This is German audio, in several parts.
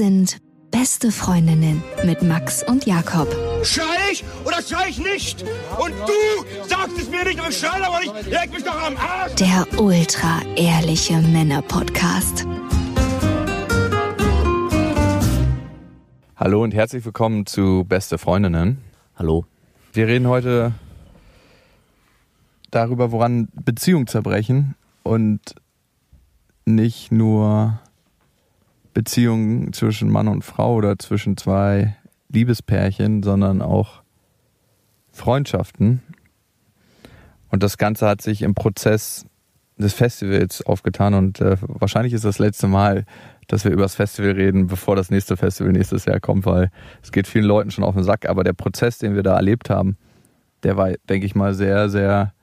sind Beste Freundinnen mit Max und Jakob. Schrei ich oder schrei ich nicht? Und du sagst es mir nicht, aber ich schrei aber nicht. Leg mich doch am Arsch. Der ultra-ehrliche Männer-Podcast. Hallo und herzlich willkommen zu Beste Freundinnen. Hallo. Wir reden heute darüber, woran Beziehungen zerbrechen und nicht nur Beziehungen zwischen Mann und Frau oder zwischen zwei Liebespärchen, sondern auch Freundschaften. Und das Ganze hat sich im Prozess des Festivals aufgetan und äh, wahrscheinlich ist das letzte Mal, dass wir über das Festival reden, bevor das nächste Festival nächstes Jahr kommt, weil es geht vielen Leuten schon auf den Sack. Aber der Prozess, den wir da erlebt haben, der war, denke ich mal, sehr, sehr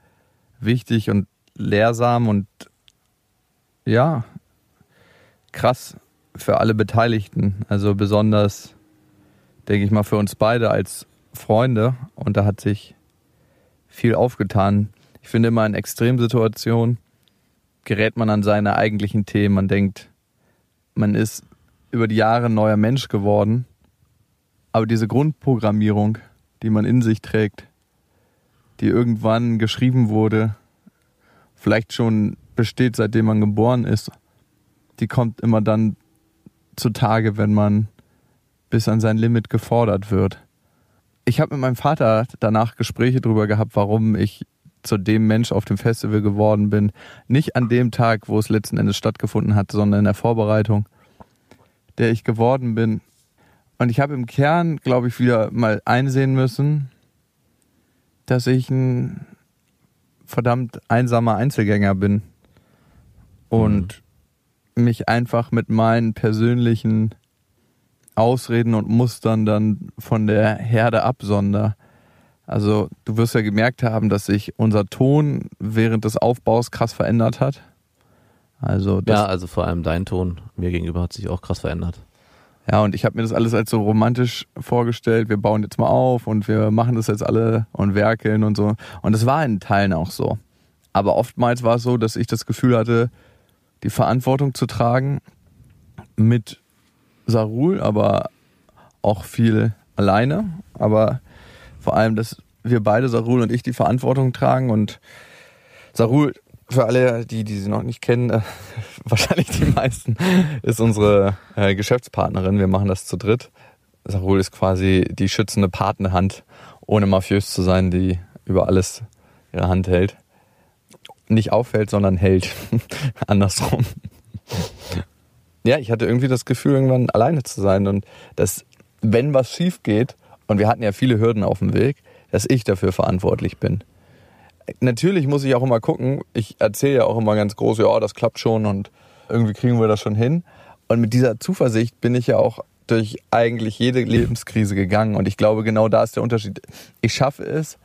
wichtig und lehrsam und ja, krass für alle Beteiligten. Also besonders, denke ich mal, für uns beide als Freunde. Und da hat sich viel aufgetan. Ich finde immer in Extremsituationen gerät man an seine eigentlichen Themen. Man denkt, man ist über die Jahre ein neuer Mensch geworden. Aber diese Grundprogrammierung, die man in sich trägt, die irgendwann geschrieben wurde, vielleicht schon besteht, seitdem man geboren ist, die kommt immer dann zutage, wenn man bis an sein Limit gefordert wird. Ich habe mit meinem Vater danach Gespräche darüber gehabt, warum ich zu dem Mensch auf dem Festival geworden bin. Nicht an dem Tag, wo es letzten Endes stattgefunden hat, sondern in der Vorbereitung, der ich geworden bin. Und ich habe im Kern, glaube ich, wieder mal einsehen müssen, dass ich ein verdammt einsamer Einzelgänger bin. Und mich einfach mit meinen persönlichen Ausreden und Mustern dann von der Herde absonder. Also du wirst ja gemerkt haben, dass sich unser Ton während des Aufbaus krass verändert hat. Also ja, also vor allem dein Ton mir gegenüber hat sich auch krass verändert. Ja, und ich habe mir das alles als so romantisch vorgestellt. Wir bauen jetzt mal auf und wir machen das jetzt alle und werkeln und so. Und es war in Teilen auch so. Aber oftmals war es so, dass ich das Gefühl hatte, die Verantwortung zu tragen mit Sarul, aber auch viel alleine. Aber vor allem, dass wir beide, Sarul und ich, die Verantwortung tragen. Und Sarul, für alle, die, die sie noch nicht kennen, äh, wahrscheinlich die meisten, ist unsere äh, Geschäftspartnerin. Wir machen das zu dritt. Sarul ist quasi die schützende Partnerhand, ohne mafiös zu sein, die über alles ihre Hand hält nicht auffällt, sondern hält. Andersrum. ja, ich hatte irgendwie das Gefühl, irgendwann alleine zu sein und dass, wenn was schief geht, und wir hatten ja viele Hürden auf dem Weg, dass ich dafür verantwortlich bin. Natürlich muss ich auch immer gucken, ich erzähle ja auch immer ganz groß, ja, das klappt schon und irgendwie kriegen wir das schon hin. Und mit dieser Zuversicht bin ich ja auch durch eigentlich jede Lebenskrise gegangen. Und ich glaube, genau da ist der Unterschied. Ich schaffe es,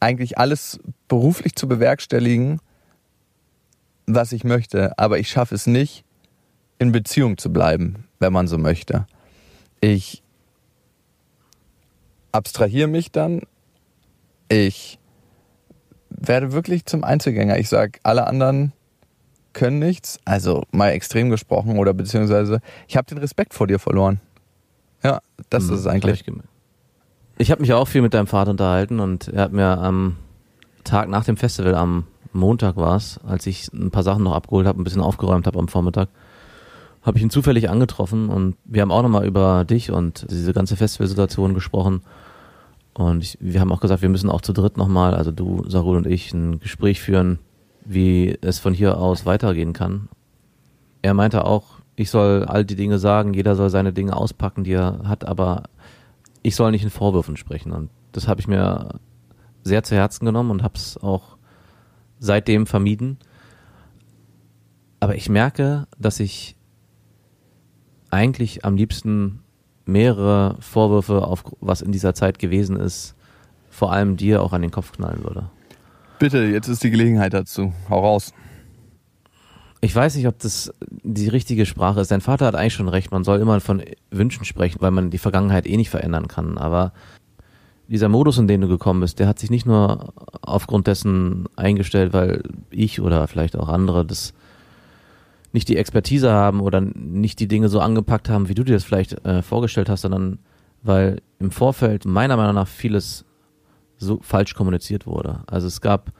eigentlich alles beruflich zu bewerkstelligen, was ich möchte, aber ich schaffe es nicht, in Beziehung zu bleiben, wenn man so möchte. Ich abstrahiere mich dann, ich werde wirklich zum Einzelgänger. Ich sage, alle anderen können nichts, also mal extrem gesprochen oder beziehungsweise ich habe den Respekt vor dir verloren. Ja, das mhm, ist es eigentlich. Ich, ich habe mich auch viel mit deinem Vater unterhalten und er hat mir am Tag nach dem Festival am Montag war es, als ich ein paar Sachen noch abgeholt habe, ein bisschen aufgeräumt habe am Vormittag, habe ich ihn zufällig angetroffen und wir haben auch nochmal über dich und diese ganze Festivalsituation gesprochen. Und ich, wir haben auch gesagt, wir müssen auch zu dritt nochmal, also du, Sarul und ich, ein Gespräch führen, wie es von hier aus weitergehen kann. Er meinte auch, ich soll all die Dinge sagen, jeder soll seine Dinge auspacken, die er hat, aber ich soll nicht in Vorwürfen sprechen. Und das habe ich mir sehr zu Herzen genommen und habe es auch seitdem vermieden. Aber ich merke, dass ich eigentlich am liebsten mehrere Vorwürfe auf was in dieser Zeit gewesen ist, vor allem dir auch an den Kopf knallen würde. Bitte, jetzt ist die Gelegenheit dazu. Hau raus. Ich weiß nicht, ob das die richtige Sprache ist. Dein Vater hat eigentlich schon recht, man soll immer von Wünschen sprechen, weil man die Vergangenheit eh nicht verändern kann. Aber dieser Modus, in den du gekommen bist, der hat sich nicht nur aufgrund dessen eingestellt, weil ich oder vielleicht auch andere das nicht die Expertise haben oder nicht die Dinge so angepackt haben, wie du dir das vielleicht äh, vorgestellt hast, sondern weil im Vorfeld meiner Meinung nach vieles so falsch kommuniziert wurde. Also es gab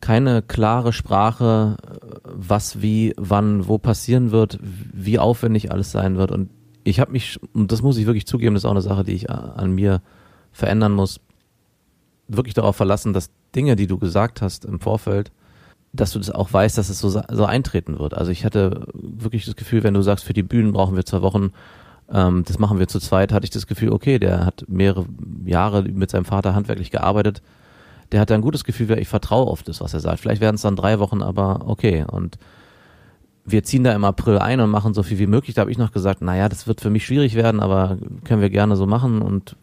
keine klare Sprache, was wie, wann, wo passieren wird, wie aufwendig alles sein wird. Und ich habe mich, und das muss ich wirklich zugeben, das ist auch eine Sache, die ich an mir verändern muss, wirklich darauf verlassen, dass Dinge, die du gesagt hast im Vorfeld, dass du das auch weißt, dass es so, so eintreten wird. Also ich hatte wirklich das Gefühl, wenn du sagst, für die Bühnen brauchen wir zwei Wochen, ähm, das machen wir zu zweit, hatte ich das Gefühl, okay, der hat mehrere Jahre mit seinem Vater handwerklich gearbeitet, der hat ein gutes Gefühl, ich vertraue auf das, was er sagt. Vielleicht werden es dann drei Wochen, aber okay. Und wir ziehen da im April ein und machen so viel wie möglich. Da habe ich noch gesagt, naja, das wird für mich schwierig werden, aber können wir gerne so machen. Und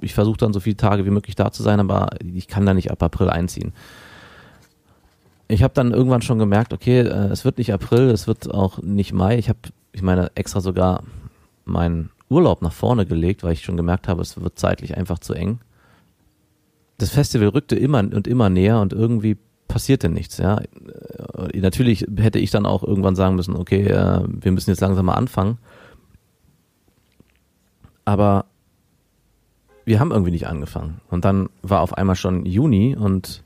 ich versuche dann so viele Tage wie möglich da zu sein, aber ich kann da nicht ab April einziehen ich habe dann irgendwann schon gemerkt, okay, äh, es wird nicht April, es wird auch nicht Mai. Ich habe, ich meine, extra sogar meinen Urlaub nach vorne gelegt, weil ich schon gemerkt habe, es wird zeitlich einfach zu eng. Das Festival rückte immer und immer näher und irgendwie passierte nichts. Ja, äh, natürlich hätte ich dann auch irgendwann sagen müssen, okay, äh, wir müssen jetzt langsam mal anfangen. Aber wir haben irgendwie nicht angefangen. Und dann war auf einmal schon Juni und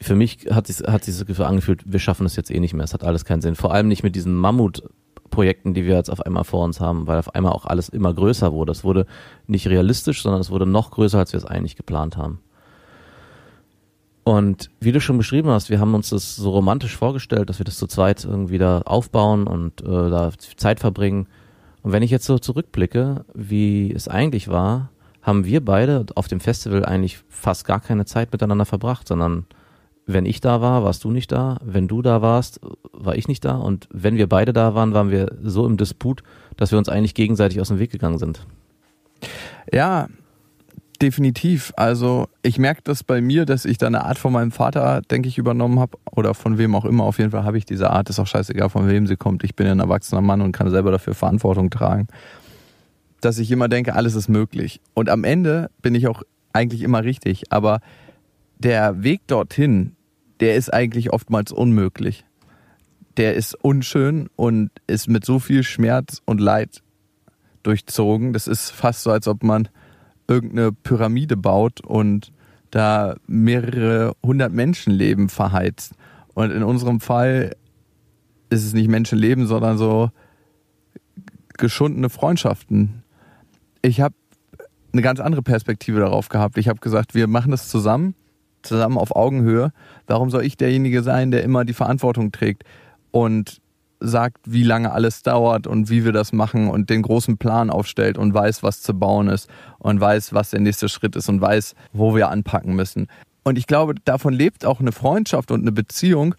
für mich hat sich hat sich das Gefühl angefühlt, wir schaffen es jetzt eh nicht mehr. Es hat alles keinen Sinn. Vor allem nicht mit diesen Mammutprojekten, die wir jetzt auf einmal vor uns haben, weil auf einmal auch alles immer größer wurde. Es wurde nicht realistisch, sondern es wurde noch größer, als wir es eigentlich geplant haben. Und wie du schon beschrieben hast, wir haben uns das so romantisch vorgestellt, dass wir das zu zweit irgendwie da aufbauen und äh, da Zeit verbringen. Und wenn ich jetzt so zurückblicke, wie es eigentlich war, haben wir beide auf dem Festival eigentlich fast gar keine Zeit miteinander verbracht, sondern wenn ich da war, warst du nicht da. Wenn du da warst, war ich nicht da. Und wenn wir beide da waren, waren wir so im Disput, dass wir uns eigentlich gegenseitig aus dem Weg gegangen sind. Ja, definitiv. Also ich merke das bei mir, dass ich da eine Art von meinem Vater, denke ich, übernommen habe oder von wem auch immer. Auf jeden Fall habe ich diese Art. Ist auch scheißegal, von wem sie kommt. Ich bin ein erwachsener Mann und kann selber dafür Verantwortung tragen dass ich immer denke, alles ist möglich. Und am Ende bin ich auch eigentlich immer richtig. Aber der Weg dorthin, der ist eigentlich oftmals unmöglich. Der ist unschön und ist mit so viel Schmerz und Leid durchzogen. Das ist fast so, als ob man irgendeine Pyramide baut und da mehrere hundert Menschenleben verheizt. Und in unserem Fall ist es nicht Menschenleben, sondern so geschundene Freundschaften, ich habe eine ganz andere Perspektive darauf gehabt. Ich habe gesagt, wir machen das zusammen, zusammen auf Augenhöhe. Warum soll ich derjenige sein, der immer die Verantwortung trägt und sagt, wie lange alles dauert und wie wir das machen und den großen Plan aufstellt und weiß, was zu bauen ist und weiß, was der nächste Schritt ist und weiß, wo wir anpacken müssen. Und ich glaube, davon lebt auch eine Freundschaft und eine Beziehung,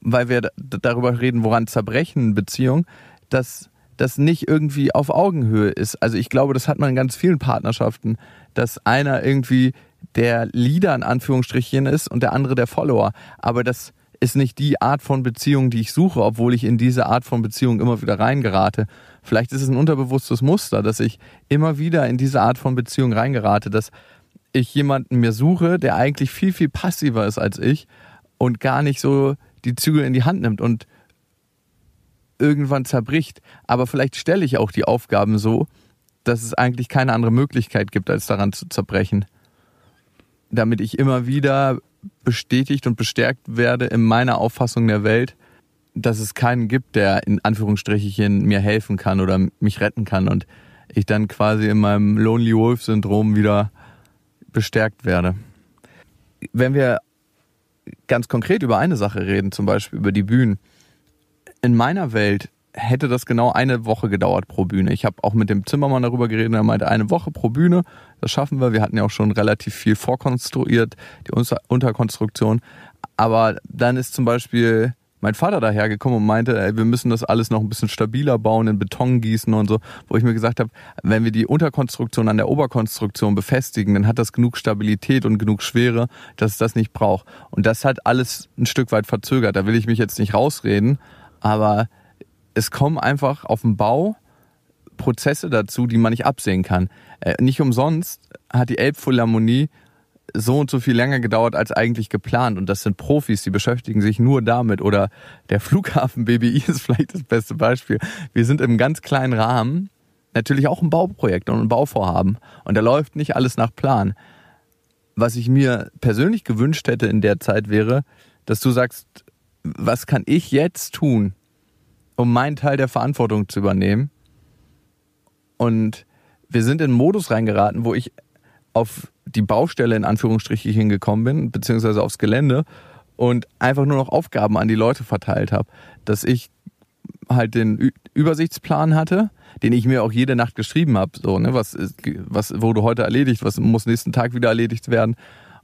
weil wir darüber reden, woran zerbrechen Beziehung, dass das nicht irgendwie auf Augenhöhe ist. Also ich glaube, das hat man in ganz vielen Partnerschaften, dass einer irgendwie der Leader in Anführungsstrichen ist und der andere der Follower. Aber das ist nicht die Art von Beziehung, die ich suche, obwohl ich in diese Art von Beziehung immer wieder reingerate. Vielleicht ist es ein unterbewusstes Muster, dass ich immer wieder in diese Art von Beziehung reingerate, dass ich jemanden mir suche, der eigentlich viel, viel passiver ist als ich und gar nicht so die Zügel in die Hand nimmt. Und irgendwann zerbricht. Aber vielleicht stelle ich auch die Aufgaben so, dass es eigentlich keine andere Möglichkeit gibt, als daran zu zerbrechen. Damit ich immer wieder bestätigt und bestärkt werde in meiner Auffassung der Welt, dass es keinen gibt, der in Anführungsstrichen mir helfen kann oder mich retten kann und ich dann quasi in meinem Lonely Wolf Syndrom wieder bestärkt werde. Wenn wir ganz konkret über eine Sache reden, zum Beispiel über die Bühnen, in meiner Welt hätte das genau eine Woche gedauert pro Bühne. Ich habe auch mit dem Zimmermann darüber geredet, er meinte, eine Woche pro Bühne, das schaffen wir. Wir hatten ja auch schon relativ viel vorkonstruiert, die Unterkonstruktion. Aber dann ist zum Beispiel mein Vater dahergekommen und meinte, ey, wir müssen das alles noch ein bisschen stabiler bauen, in Beton gießen und so, wo ich mir gesagt habe, wenn wir die Unterkonstruktion an der Oberkonstruktion befestigen, dann hat das genug Stabilität und genug Schwere, dass es das nicht braucht. Und das hat alles ein Stück weit verzögert. Da will ich mich jetzt nicht rausreden, aber es kommen einfach auf dem Bau Prozesse dazu, die man nicht absehen kann. Äh, nicht umsonst hat die Elbphilharmonie so und so viel länger gedauert als eigentlich geplant und das sind Profis, die beschäftigen sich nur damit oder der Flughafen BBI ist vielleicht das beste Beispiel. Wir sind im ganz kleinen Rahmen, natürlich auch ein Bauprojekt und ein Bauvorhaben und da läuft nicht alles nach Plan. Was ich mir persönlich gewünscht hätte in der Zeit wäre, dass du sagst, was kann ich jetzt tun, um meinen Teil der Verantwortung zu übernehmen? Und wir sind in einen Modus reingeraten, wo ich auf die Baustelle in Anführungsstrichen hingekommen bin, beziehungsweise aufs Gelände und einfach nur noch Aufgaben an die Leute verteilt habe. Dass ich halt den Übersichtsplan hatte, den ich mir auch jede Nacht geschrieben habe, so, ne, was, was wurde heute erledigt, was muss nächsten Tag wieder erledigt werden.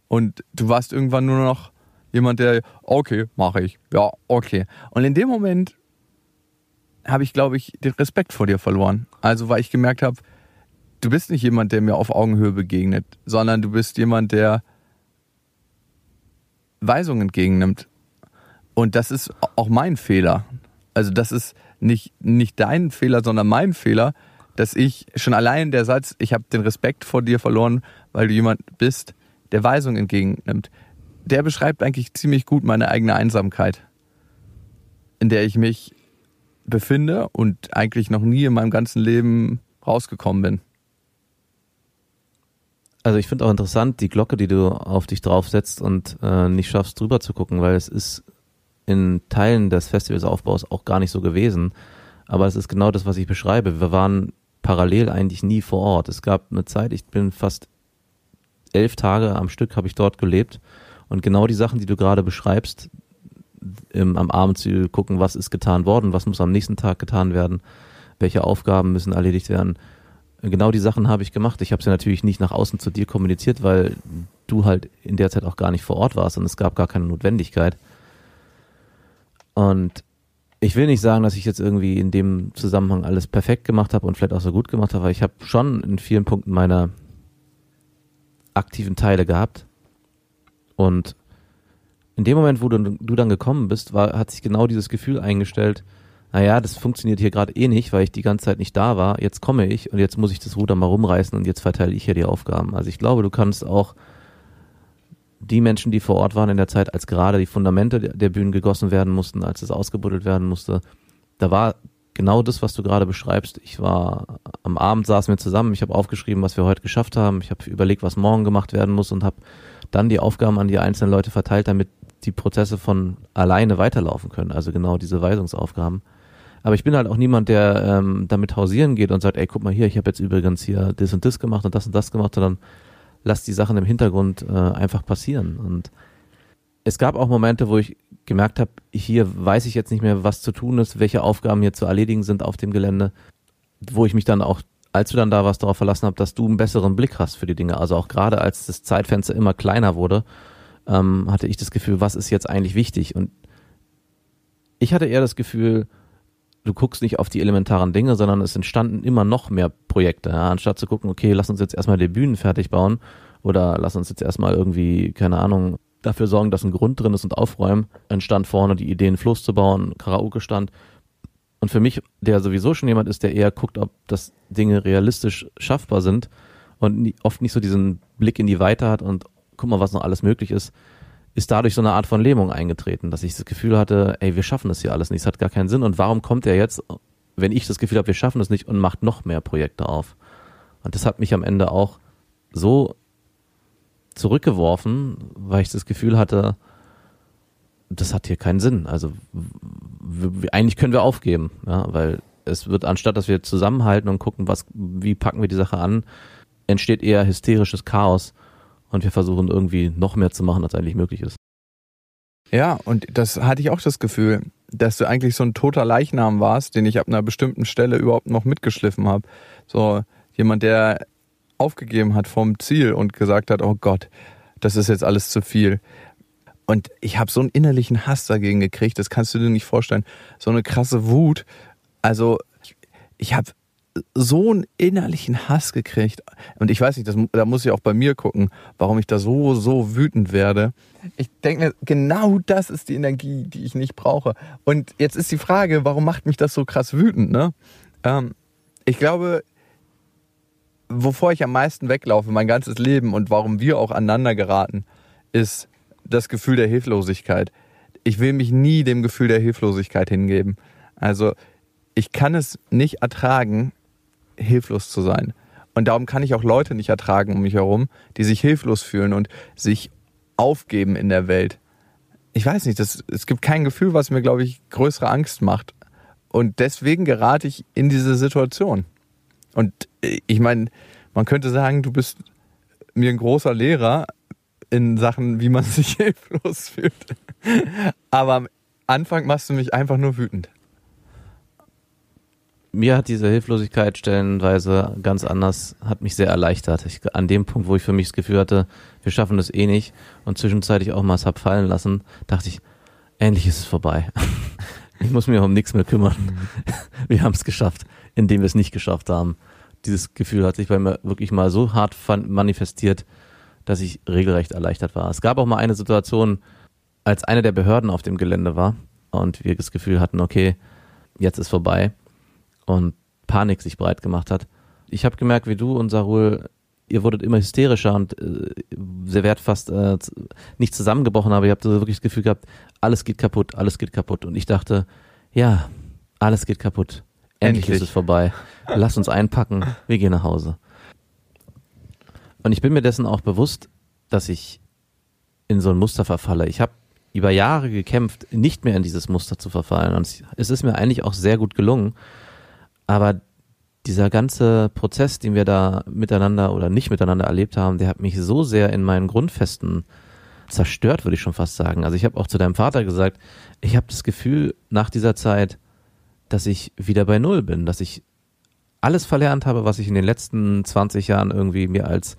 Und du warst irgendwann nur noch jemand, der, okay, mache ich, ja, okay. Und in dem Moment habe ich, glaube ich, den Respekt vor dir verloren. Also, weil ich gemerkt habe, du bist nicht jemand, der mir auf Augenhöhe begegnet, sondern du bist jemand, der Weisungen entgegennimmt. Und das ist auch mein Fehler. Also das ist nicht, nicht dein Fehler, sondern mein Fehler, dass ich schon allein der Satz, ich habe den Respekt vor dir verloren, weil du jemand bist, der Weisungen entgegennimmt, der beschreibt eigentlich ziemlich gut meine eigene Einsamkeit, in der ich mich befinde und eigentlich noch nie in meinem ganzen Leben rausgekommen bin. Also ich finde auch interessant die Glocke, die du auf dich draufsetzt und äh, nicht schaffst drüber zu gucken, weil es ist in Teilen des Festivalsaufbaus auch gar nicht so gewesen. Aber es ist genau das, was ich beschreibe. Wir waren parallel eigentlich nie vor Ort. Es gab eine Zeit, ich bin fast elf Tage am Stück habe ich dort gelebt und genau die Sachen, die du gerade beschreibst, im, am Abend zu gucken, was ist getan worden, was muss am nächsten Tag getan werden, welche Aufgaben müssen erledigt werden, genau die Sachen habe ich gemacht. Ich habe sie natürlich nicht nach außen zu dir kommuniziert, weil du halt in der Zeit auch gar nicht vor Ort warst und es gab gar keine Notwendigkeit. Und ich will nicht sagen, dass ich jetzt irgendwie in dem Zusammenhang alles perfekt gemacht habe und vielleicht auch so gut gemacht habe, weil ich habe schon in vielen Punkten meine aktiven Teile gehabt. Und in dem Moment, wo du, du dann gekommen bist, war, hat sich genau dieses Gefühl eingestellt, naja, das funktioniert hier gerade eh nicht, weil ich die ganze Zeit nicht da war. Jetzt komme ich und jetzt muss ich das Ruder mal rumreißen und jetzt verteile ich hier die Aufgaben. Also ich glaube, du kannst auch die Menschen, die vor Ort waren in der Zeit, als gerade die Fundamente der Bühnen gegossen werden mussten, als es ausgebuddelt werden musste, da war genau das, was du gerade beschreibst. Ich war am Abend saßen wir zusammen, ich habe aufgeschrieben, was wir heute geschafft haben, ich habe überlegt, was morgen gemacht werden muss und habe dann die Aufgaben an die einzelnen Leute verteilt, damit die Prozesse von alleine weiterlaufen können. Also genau diese Weisungsaufgaben. Aber ich bin halt auch niemand, der ähm, damit hausieren geht und sagt, ey, guck mal hier, ich habe jetzt übrigens hier das und das gemacht und das und das gemacht, sondern lass die Sachen im Hintergrund äh, einfach passieren. Und es gab auch Momente, wo ich gemerkt habe, hier weiß ich jetzt nicht mehr, was zu tun ist, welche Aufgaben hier zu erledigen sind auf dem Gelände, wo ich mich dann auch, als du dann da warst, darauf verlassen habe, dass du einen besseren Blick hast für die Dinge. Also auch gerade als das Zeitfenster immer kleiner wurde, ähm, hatte ich das Gefühl, was ist jetzt eigentlich wichtig? Und ich hatte eher das Gefühl, du guckst nicht auf die elementaren Dinge, sondern es entstanden immer noch mehr Projekte. Ja? Anstatt zu gucken, okay, lass uns jetzt erstmal die Bühnen fertig bauen oder lass uns jetzt erstmal irgendwie, keine Ahnung, dafür sorgen, dass ein Grund drin ist und aufräumen, entstand vorne die Idee, einen Floß zu bauen, Karaoke stand. Und für mich, der sowieso schon jemand ist, der eher guckt, ob das Dinge realistisch schaffbar sind und oft nicht so diesen Blick in die Weite hat und guck mal, was noch alles möglich ist, ist dadurch so eine Art von Lähmung eingetreten, dass ich das Gefühl hatte, ey, wir schaffen das hier alles nicht, es hat gar keinen Sinn und warum kommt er jetzt, wenn ich das Gefühl habe, wir schaffen das nicht und macht noch mehr Projekte auf? Und das hat mich am Ende auch so zurückgeworfen, weil ich das Gefühl hatte, das hat hier keinen Sinn. Also eigentlich können wir aufgeben, ja, weil es wird anstatt, dass wir zusammenhalten und gucken, was, wie packen wir die Sache an, entsteht eher hysterisches Chaos und wir versuchen irgendwie noch mehr zu machen, als eigentlich möglich ist. Ja, und das hatte ich auch das Gefühl, dass du eigentlich so ein toter Leichnam warst, den ich ab einer bestimmten Stelle überhaupt noch mitgeschliffen habe. So jemand, der aufgegeben hat vom Ziel und gesagt hat, oh Gott, das ist jetzt alles zu viel. Und ich habe so einen innerlichen Hass dagegen gekriegt, das kannst du dir nicht vorstellen. So eine krasse Wut. Also ich habe so einen innerlichen Hass gekriegt. Und ich weiß nicht, das, da muss ich auch bei mir gucken, warum ich da so, so wütend werde. Ich denke mir, genau das ist die Energie, die ich nicht brauche. Und jetzt ist die Frage, warum macht mich das so krass wütend? Ne? Ähm, ich glaube, wovor ich am meisten weglaufe, mein ganzes Leben und warum wir auch aneinander geraten, ist das Gefühl der Hilflosigkeit. Ich will mich nie dem Gefühl der Hilflosigkeit hingeben. Also ich kann es nicht ertragen, hilflos zu sein. Und darum kann ich auch Leute nicht ertragen um mich herum, die sich hilflos fühlen und sich aufgeben in der Welt. Ich weiß nicht, das, es gibt kein Gefühl, was mir, glaube ich, größere Angst macht. Und deswegen gerate ich in diese Situation. Und ich meine, man könnte sagen, du bist mir ein großer Lehrer in Sachen, wie man sich hilflos fühlt. Aber am Anfang machst du mich einfach nur wütend mir hat diese Hilflosigkeit stellenweise ganz anders, hat mich sehr erleichtert. Ich, an dem Punkt, wo ich für mich das Gefühl hatte, wir schaffen das eh nicht und zwischenzeitlich auch mal es hab fallen lassen, dachte ich, endlich ist es vorbei. ich muss mich um nichts mehr kümmern. wir haben es geschafft, indem wir es nicht geschafft haben. Dieses Gefühl hat sich bei mir wirklich mal so hart manifestiert, dass ich regelrecht erleichtert war. Es gab auch mal eine Situation, als eine der Behörden auf dem Gelände war und wir das Gefühl hatten, okay, jetzt ist vorbei und Panik sich breit gemacht hat. Ich habe gemerkt, wie du und Sarul, ihr wurdet immer hysterischer und äh, sehr wert fast äh, nicht zusammengebrochen, aber ihr habt so wirklich das Gefühl gehabt, alles geht kaputt, alles geht kaputt. Und ich dachte, ja, alles geht kaputt. Endlich, Endlich. ist es vorbei. Lass uns einpacken, wir gehen nach Hause. Und ich bin mir dessen auch bewusst, dass ich in so ein Muster verfalle. Ich habe über Jahre gekämpft, nicht mehr in dieses Muster zu verfallen. Und es ist mir eigentlich auch sehr gut gelungen. Aber dieser ganze Prozess, den wir da miteinander oder nicht miteinander erlebt haben, der hat mich so sehr in meinen Grundfesten zerstört, würde ich schon fast sagen. Also ich habe auch zu deinem Vater gesagt, ich habe das Gefühl nach dieser Zeit, dass ich wieder bei Null bin, dass ich alles verlernt habe, was ich in den letzten 20 Jahren irgendwie mir als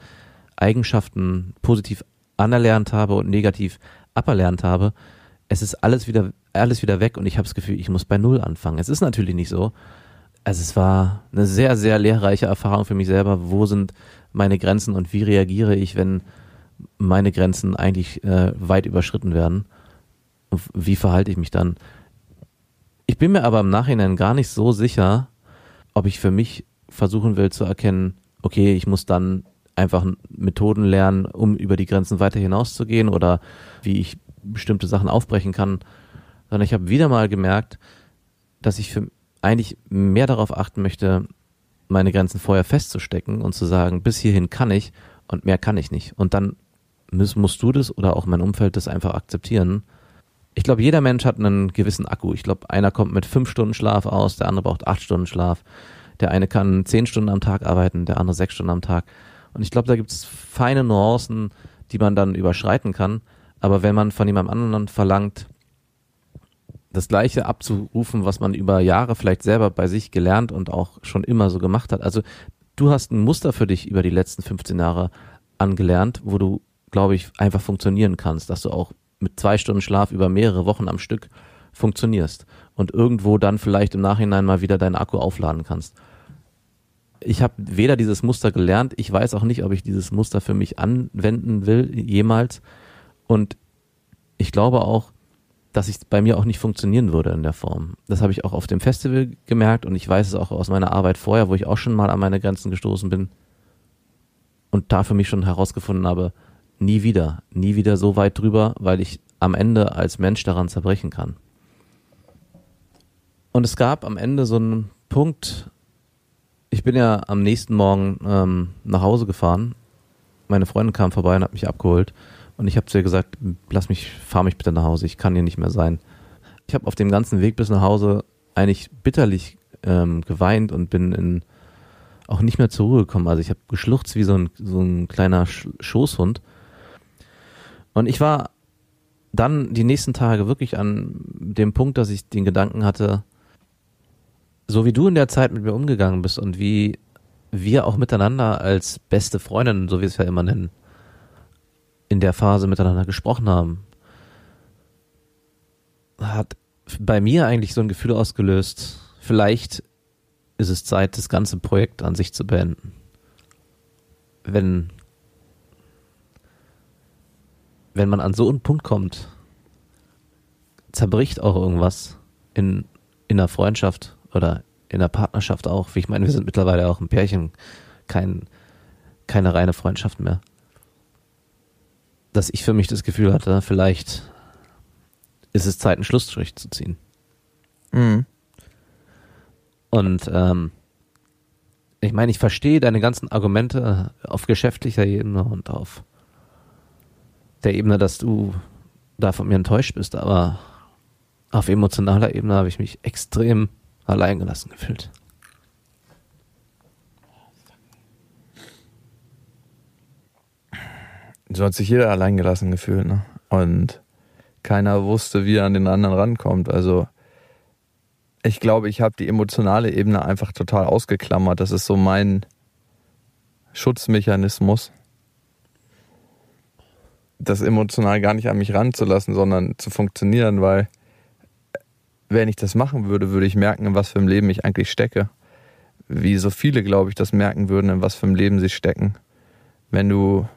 Eigenschaften positiv anerlernt habe und negativ aberlernt habe. Es ist alles wieder alles wieder weg und ich habe das Gefühl, ich muss bei Null anfangen. Es ist natürlich nicht so, also es war eine sehr, sehr lehrreiche Erfahrung für mich selber. Wo sind meine Grenzen und wie reagiere ich, wenn meine Grenzen eigentlich äh, weit überschritten werden? Und wie verhalte ich mich dann? Ich bin mir aber im Nachhinein gar nicht so sicher, ob ich für mich versuchen will zu erkennen, okay, ich muss dann einfach Methoden lernen, um über die Grenzen weiter hinauszugehen oder wie ich bestimmte Sachen aufbrechen kann, sondern ich habe wieder mal gemerkt, dass ich für eigentlich mehr darauf achten möchte, meine Grenzen vorher festzustecken und zu sagen, bis hierhin kann ich und mehr kann ich nicht. Und dann musst, musst du das oder auch mein Umfeld das einfach akzeptieren. Ich glaube, jeder Mensch hat einen gewissen Akku. Ich glaube, einer kommt mit fünf Stunden Schlaf aus, der andere braucht acht Stunden Schlaf. Der eine kann zehn Stunden am Tag arbeiten, der andere sechs Stunden am Tag. Und ich glaube, da gibt es feine Nuancen, die man dann überschreiten kann. Aber wenn man von jemandem anderen verlangt, das Gleiche abzurufen, was man über Jahre vielleicht selber bei sich gelernt und auch schon immer so gemacht hat. Also du hast ein Muster für dich über die letzten 15 Jahre angelernt, wo du, glaube ich, einfach funktionieren kannst, dass du auch mit zwei Stunden Schlaf über mehrere Wochen am Stück funktionierst und irgendwo dann vielleicht im Nachhinein mal wieder deinen Akku aufladen kannst. Ich habe weder dieses Muster gelernt, ich weiß auch nicht, ob ich dieses Muster für mich anwenden will, jemals. Und ich glaube auch, dass ich bei mir auch nicht funktionieren würde in der Form. Das habe ich auch auf dem Festival gemerkt und ich weiß es auch aus meiner Arbeit vorher, wo ich auch schon mal an meine Grenzen gestoßen bin und da für mich schon herausgefunden habe, nie wieder, nie wieder so weit drüber, weil ich am Ende als Mensch daran zerbrechen kann. Und es gab am Ende so einen Punkt, ich bin ja am nächsten Morgen ähm, nach Hause gefahren, meine Freundin kam vorbei und hat mich abgeholt und ich habe zu ihr gesagt, lass mich, fahr mich bitte nach Hause, ich kann hier nicht mehr sein. Ich habe auf dem ganzen Weg bis nach Hause eigentlich bitterlich ähm, geweint und bin in, auch nicht mehr zur Ruhe gekommen. Also ich habe geschluchzt wie so ein, so ein kleiner Sch Schoßhund. Und ich war dann die nächsten Tage wirklich an dem Punkt, dass ich den Gedanken hatte, so wie du in der Zeit mit mir umgegangen bist und wie wir auch miteinander als beste Freundinnen, so wie wir es ja immer nennen, in der Phase miteinander gesprochen haben, hat bei mir eigentlich so ein Gefühl ausgelöst, vielleicht ist es Zeit, das ganze Projekt an sich zu beenden. Wenn, wenn man an so einen Punkt kommt, zerbricht auch irgendwas in, in einer Freundschaft oder in der Partnerschaft auch. Ich meine, wir sind mittlerweile auch ein Pärchen, kein keine reine Freundschaft mehr. Dass ich für mich das Gefühl hatte, vielleicht ist es Zeit, einen Schlussstrich zu ziehen. Mhm. Und ähm, ich meine, ich verstehe deine ganzen Argumente auf geschäftlicher Ebene und auf der Ebene, dass du da von mir enttäuscht bist, aber auf emotionaler Ebene habe ich mich extrem alleingelassen gefühlt. So hat sich jeder alleingelassen gefühlt, ne? Und keiner wusste, wie er an den anderen rankommt. Also ich glaube, ich habe die emotionale Ebene einfach total ausgeklammert. Das ist so mein Schutzmechanismus, das emotional gar nicht an mich ranzulassen, sondern zu funktionieren, weil wenn ich das machen würde, würde ich merken, in was für einem Leben ich eigentlich stecke. Wie so viele, glaube ich, das merken würden, in was für einem Leben sie stecken. Wenn du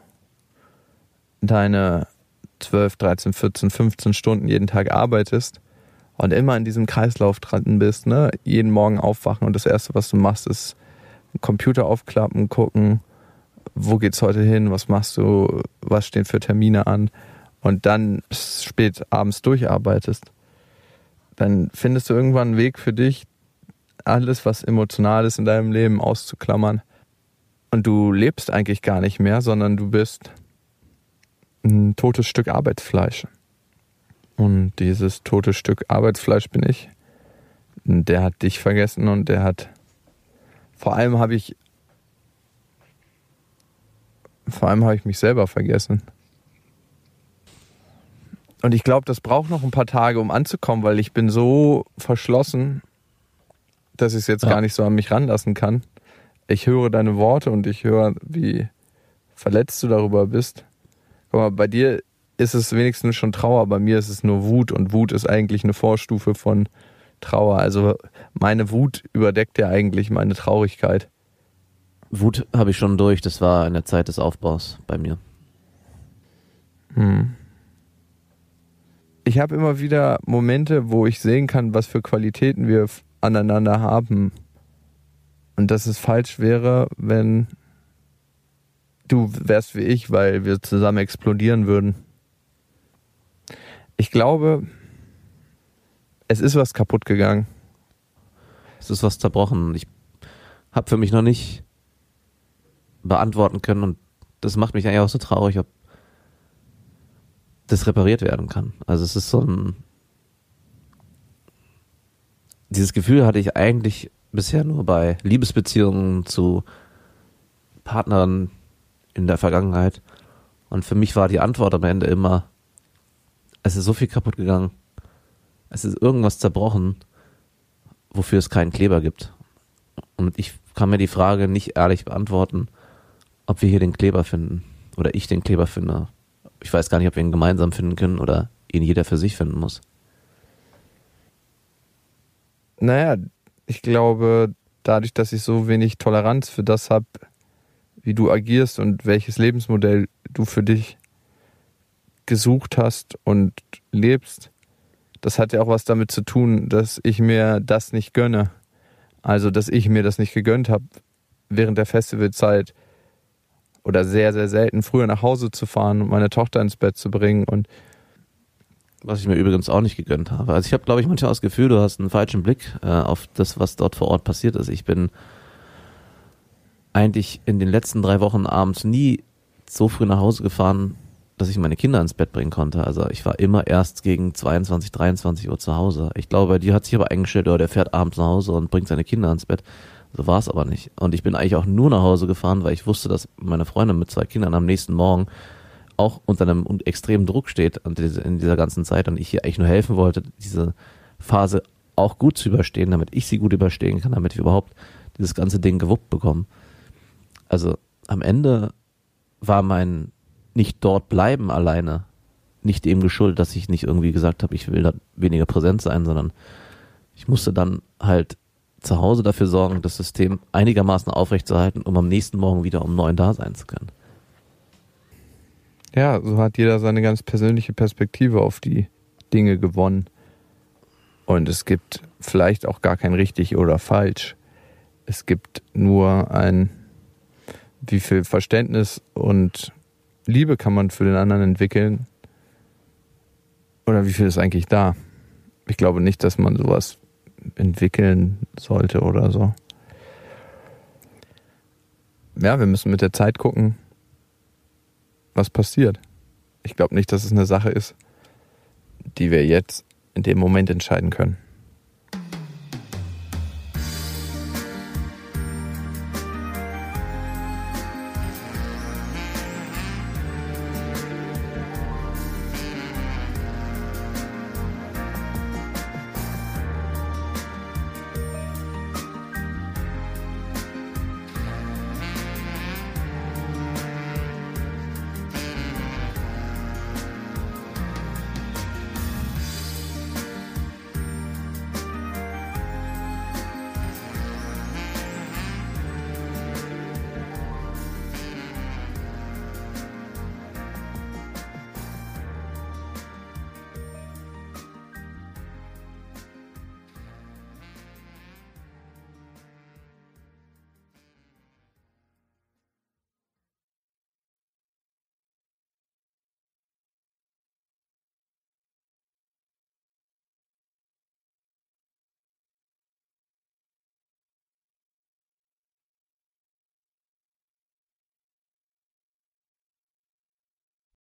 deine 12, 13, 14, 15 Stunden jeden Tag arbeitest und immer in diesem Kreislauf dran bist, ne? jeden Morgen aufwachen und das Erste, was du machst, ist Computer aufklappen, gucken, wo geht's heute hin, was machst du, was stehen für Termine an und dann spät abends durcharbeitest, dann findest du irgendwann einen Weg für dich, alles, was emotional ist in deinem Leben auszuklammern. Und du lebst eigentlich gar nicht mehr, sondern du bist ein totes Stück Arbeitsfleisch. Und dieses tote Stück Arbeitsfleisch bin ich. Der hat dich vergessen und der hat. Vor allem habe ich. Vor allem habe ich mich selber vergessen. Und ich glaube, das braucht noch ein paar Tage, um anzukommen, weil ich bin so verschlossen, dass ich es jetzt ja. gar nicht so an mich ranlassen kann. Ich höre deine Worte und ich höre, wie verletzt du darüber bist. Guck mal, bei dir ist es wenigstens schon Trauer, bei mir ist es nur Wut und Wut ist eigentlich eine Vorstufe von Trauer. Also meine Wut überdeckt ja eigentlich meine Traurigkeit. Wut habe ich schon durch, das war in der Zeit des Aufbaus bei mir. Hm. Ich habe immer wieder Momente, wo ich sehen kann, was für Qualitäten wir aneinander haben. Und dass es falsch wäre, wenn du wärst wie ich, weil wir zusammen explodieren würden. Ich glaube, es ist was kaputt gegangen. Es ist was zerbrochen. Ich habe für mich noch nicht beantworten können und das macht mich eigentlich auch so traurig, ob das repariert werden kann. Also es ist so ein dieses Gefühl hatte ich eigentlich bisher nur bei Liebesbeziehungen zu Partnern in der Vergangenheit. Und für mich war die Antwort am Ende immer, es ist so viel kaputt gegangen. Es ist irgendwas zerbrochen, wofür es keinen Kleber gibt. Und ich kann mir die Frage nicht ehrlich beantworten, ob wir hier den Kleber finden oder ich den Kleber finde. Ich weiß gar nicht, ob wir ihn gemeinsam finden können oder ihn jeder für sich finden muss. Naja, ich glaube, dadurch, dass ich so wenig Toleranz für das habe, wie du agierst und welches Lebensmodell du für dich gesucht hast und lebst, das hat ja auch was damit zu tun, dass ich mir das nicht gönne. Also, dass ich mir das nicht gegönnt habe, während der Festivalzeit oder sehr, sehr selten früher nach Hause zu fahren und meine Tochter ins Bett zu bringen und was ich mir übrigens auch nicht gegönnt habe. Also ich habe, glaube ich, manchmal das Gefühl, du hast einen falschen Blick äh, auf das, was dort vor Ort passiert ist. Ich bin eigentlich in den letzten drei Wochen abends nie so früh nach Hause gefahren, dass ich meine Kinder ins Bett bringen konnte. Also ich war immer erst gegen 22, 23 Uhr zu Hause. Ich glaube, bei dir hat sich aber eingestellt, oh, der fährt abends nach Hause und bringt seine Kinder ins Bett. So war es aber nicht. Und ich bin eigentlich auch nur nach Hause gefahren, weil ich wusste, dass meine Freundin mit zwei Kindern am nächsten Morgen auch unter einem extremen Druck steht in dieser ganzen Zeit und ich ihr eigentlich nur helfen wollte, diese Phase auch gut zu überstehen, damit ich sie gut überstehen kann, damit wir überhaupt dieses ganze Ding gewuppt bekommen. Also am Ende war mein nicht dort bleiben alleine nicht dem geschuldet, dass ich nicht irgendwie gesagt habe, ich will da weniger präsent sein, sondern ich musste dann halt zu Hause dafür sorgen, das System einigermaßen aufrechtzuerhalten, um am nächsten Morgen wieder um neun da sein zu können. Ja, so hat jeder seine ganz persönliche Perspektive auf die Dinge gewonnen. Und es gibt vielleicht auch gar kein richtig oder falsch. Es gibt nur ein wie viel Verständnis und Liebe kann man für den anderen entwickeln? Oder wie viel ist eigentlich da? Ich glaube nicht, dass man sowas entwickeln sollte oder so. Ja, wir müssen mit der Zeit gucken, was passiert. Ich glaube nicht, dass es eine Sache ist, die wir jetzt in dem Moment entscheiden können.